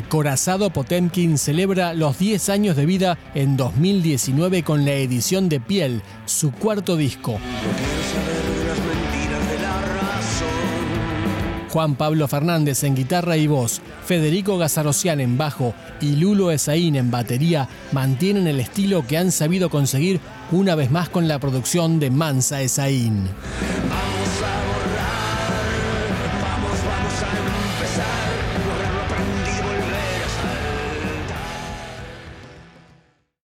Acorazado Potemkin celebra los 10 años de vida en 2019 con la edición de Piel, su cuarto disco. Juan Pablo Fernández en guitarra y voz, Federico Gazarosian en bajo y Lulo Esaín en batería mantienen el estilo que han sabido conseguir una vez más con la producción de Mansa Esaín.